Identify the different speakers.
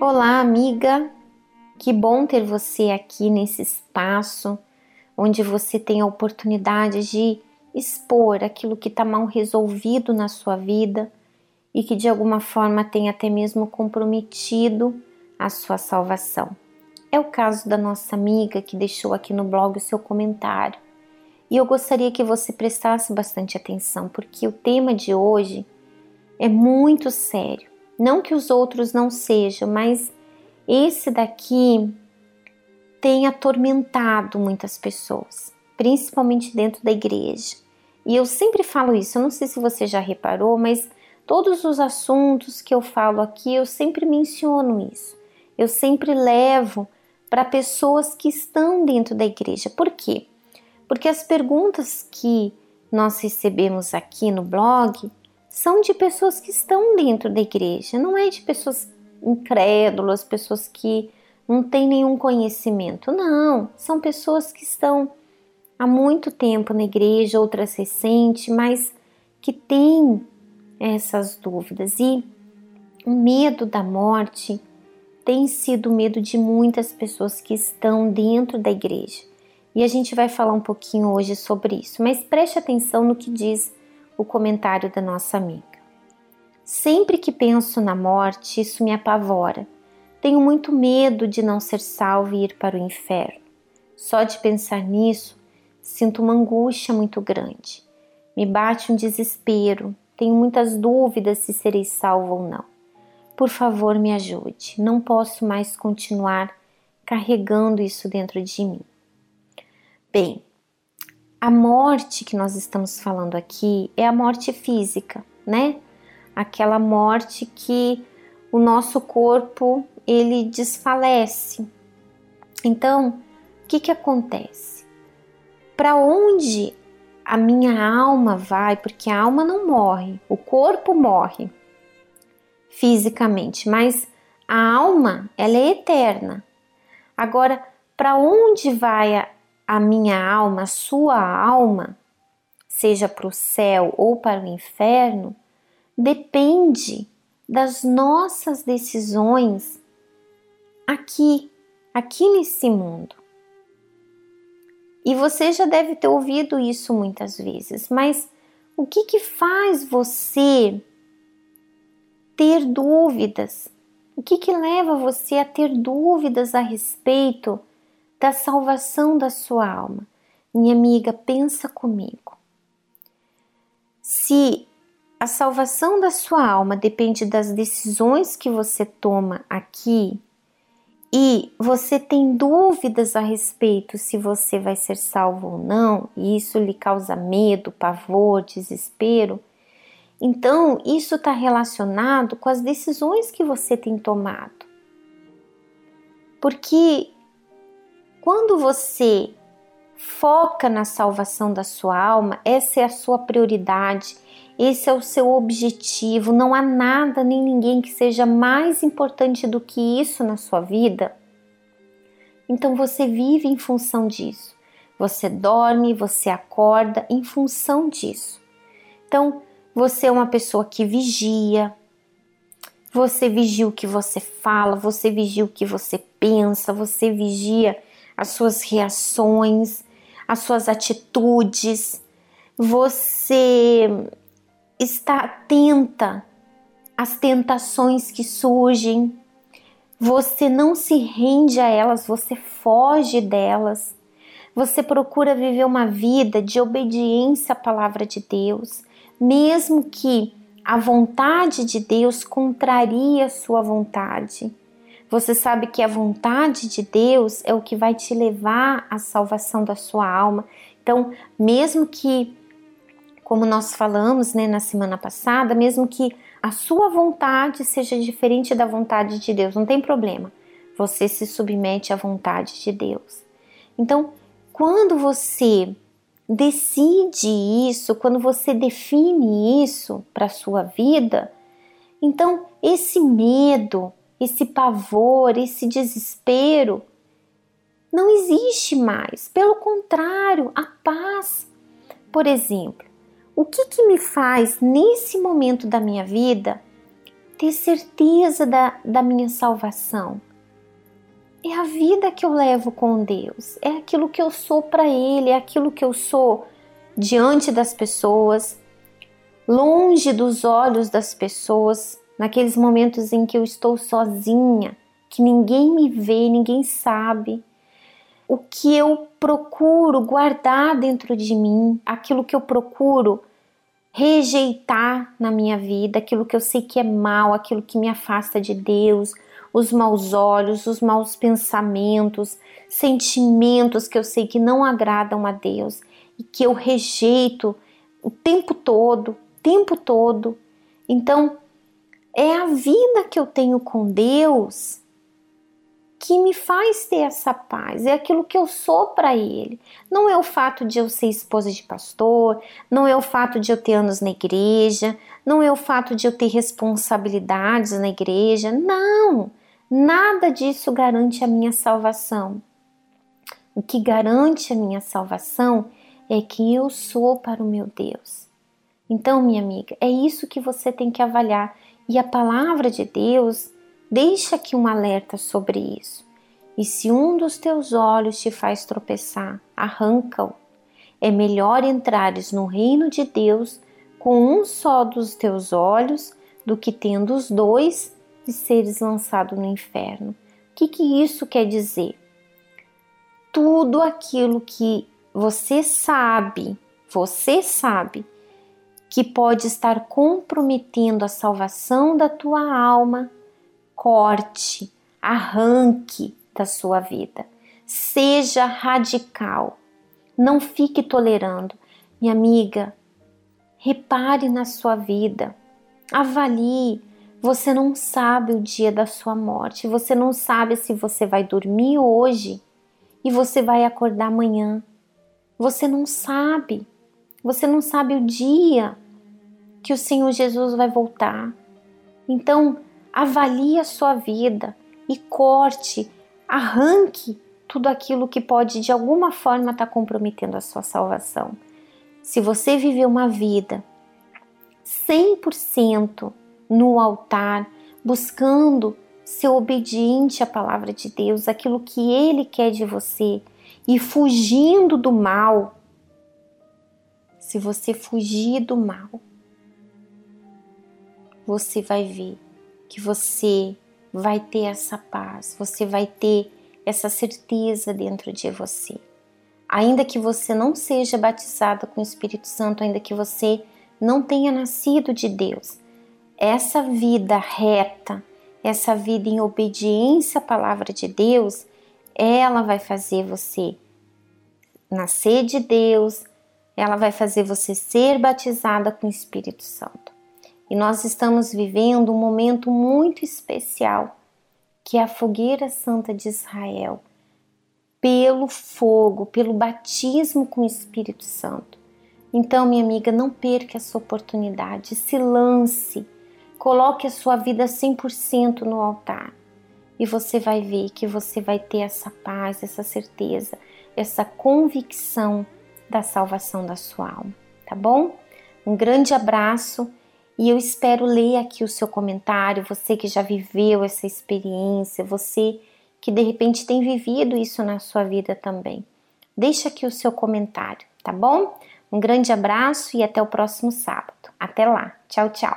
Speaker 1: Olá, amiga. Que bom ter você aqui nesse espaço onde você tem a oportunidade de expor aquilo que está mal resolvido na sua vida e que de alguma forma tem até mesmo comprometido a sua salvação. É o caso da nossa amiga que deixou aqui no blog o seu comentário. E eu gostaria que você prestasse bastante atenção, porque o tema de hoje é muito sério. Não que os outros não sejam, mas esse daqui tem atormentado muitas pessoas, principalmente dentro da igreja. E eu sempre falo isso, eu não sei se você já reparou, mas todos os assuntos que eu falo aqui, eu sempre menciono isso. Eu sempre levo para pessoas que estão dentro da igreja. Por quê? Porque as perguntas que nós recebemos aqui no blog são de pessoas que estão dentro da igreja, não é de pessoas incrédulas, pessoas que não têm nenhum conhecimento. Não, são pessoas que estão há muito tempo na igreja, outras recentes, mas que têm essas dúvidas. E o medo da morte tem sido o medo de muitas pessoas que estão dentro da igreja. E a gente vai falar um pouquinho hoje sobre isso, mas preste atenção no que diz o comentário da nossa amiga. Sempre que penso na morte, isso me apavora. Tenho muito medo de não ser salvo e ir para o inferno. Só de pensar nisso, sinto uma angústia muito grande. Me bate um desespero. Tenho muitas dúvidas se serei salvo ou não. Por favor, me ajude. Não posso mais continuar carregando isso dentro de mim. Bem, a morte que nós estamos falando aqui é a morte física, né? aquela morte que o nosso corpo ele desfalece. Então, o que que acontece? Para onde a minha alma vai? Porque a alma não morre, o corpo morre fisicamente, mas a alma ela é eterna. Agora, para onde vai a, a minha alma, a sua alma, seja para o céu ou para o inferno? depende das nossas decisões aqui, aqui nesse mundo. E você já deve ter ouvido isso muitas vezes, mas o que que faz você ter dúvidas? O que que leva você a ter dúvidas a respeito da salvação da sua alma? Minha amiga, pensa comigo. Se a salvação da sua alma depende das decisões que você toma aqui e você tem dúvidas a respeito se você vai ser salvo ou não, e isso lhe causa medo, pavor, desespero, então isso está relacionado com as decisões que você tem tomado. Porque quando você foca na salvação da sua alma, essa é a sua prioridade esse é o seu objetivo, não há nada nem ninguém que seja mais importante do que isso na sua vida. Então você vive em função disso. Você dorme, você acorda em função disso. Então, você é uma pessoa que vigia, você vigia o que você fala, você vigia o que você pensa, você vigia as suas reações, as suas atitudes, você está atenta às tentações que surgem, você não se rende a elas, você foge delas. Você procura viver uma vida de obediência à palavra de Deus, mesmo que a vontade de Deus contraria a sua vontade. Você sabe que a vontade de Deus é o que vai te levar à salvação da sua alma. Então, mesmo que como nós falamos né, na semana passada, mesmo que a sua vontade seja diferente da vontade de Deus, não tem problema. Você se submete à vontade de Deus. Então, quando você decide isso, quando você define isso para a sua vida, então esse medo, esse pavor, esse desespero não existe mais. Pelo contrário, a paz por exemplo, o que, que me faz nesse momento da minha vida ter certeza da, da minha salvação? É a vida que eu levo com Deus, é aquilo que eu sou para Ele, é aquilo que eu sou diante das pessoas, longe dos olhos das pessoas, naqueles momentos em que eu estou sozinha, que ninguém me vê, ninguém sabe. O que eu procuro guardar dentro de mim, aquilo que eu procuro rejeitar na minha vida, aquilo que eu sei que é mal, aquilo que me afasta de Deus, os maus olhos, os maus pensamentos, sentimentos que eu sei que não agradam a Deus e que eu rejeito o tempo todo, tempo todo. Então, é a vida que eu tenho com Deus que me faz ter essa paz, é aquilo que eu sou para Ele. Não é o fato de eu ser esposa de pastor, não é o fato de eu ter anos na igreja, não é o fato de eu ter responsabilidades na igreja, não, nada disso garante a minha salvação. O que garante a minha salvação é que eu sou para o meu Deus. Então, minha amiga, é isso que você tem que avaliar. E a palavra de Deus deixa aqui um alerta sobre isso. E se um dos teus olhos te faz tropeçar, arranca-o. É melhor entrares no reino de Deus com um só dos teus olhos do que tendo os dois e seres lançado no inferno. O que, que isso quer dizer? Tudo aquilo que você sabe, você sabe que pode estar comprometendo a salvação da tua alma, corte, arranque da sua vida. Seja radical. Não fique tolerando. Minha amiga, repare na sua vida. Avalie. Você não sabe o dia da sua morte. Você não sabe se você vai dormir hoje e você vai acordar amanhã. Você não sabe. Você não sabe o dia que o Senhor Jesus vai voltar. Então, avalie a sua vida e corte, arranque tudo aquilo que pode de alguma forma estar tá comprometendo a sua salvação. Se você viver uma vida 100% no altar, buscando ser obediente à palavra de Deus, aquilo que Ele quer de você, e fugindo do mal, se você fugir do mal, você vai ver que você vai ter essa paz, você vai ter essa certeza dentro de você. Ainda que você não seja batizada com o Espírito Santo, ainda que você não tenha nascido de Deus, essa vida reta, essa vida em obediência à palavra de Deus, ela vai fazer você nascer de Deus, ela vai fazer você ser batizada com o Espírito Santo. E nós estamos vivendo um momento muito especial, que é a fogueira santa de Israel, pelo fogo, pelo batismo com o Espírito Santo. Então, minha amiga, não perca essa oportunidade, se lance, coloque a sua vida 100% no altar e você vai ver que você vai ter essa paz, essa certeza, essa convicção da salvação da sua alma, tá bom? Um grande abraço e eu espero ler aqui o seu comentário, você que já viveu essa experiência, você que de repente tem vivido isso na sua vida também. Deixa aqui o seu comentário, tá bom? Um grande abraço e até o próximo sábado. Até lá. Tchau, tchau.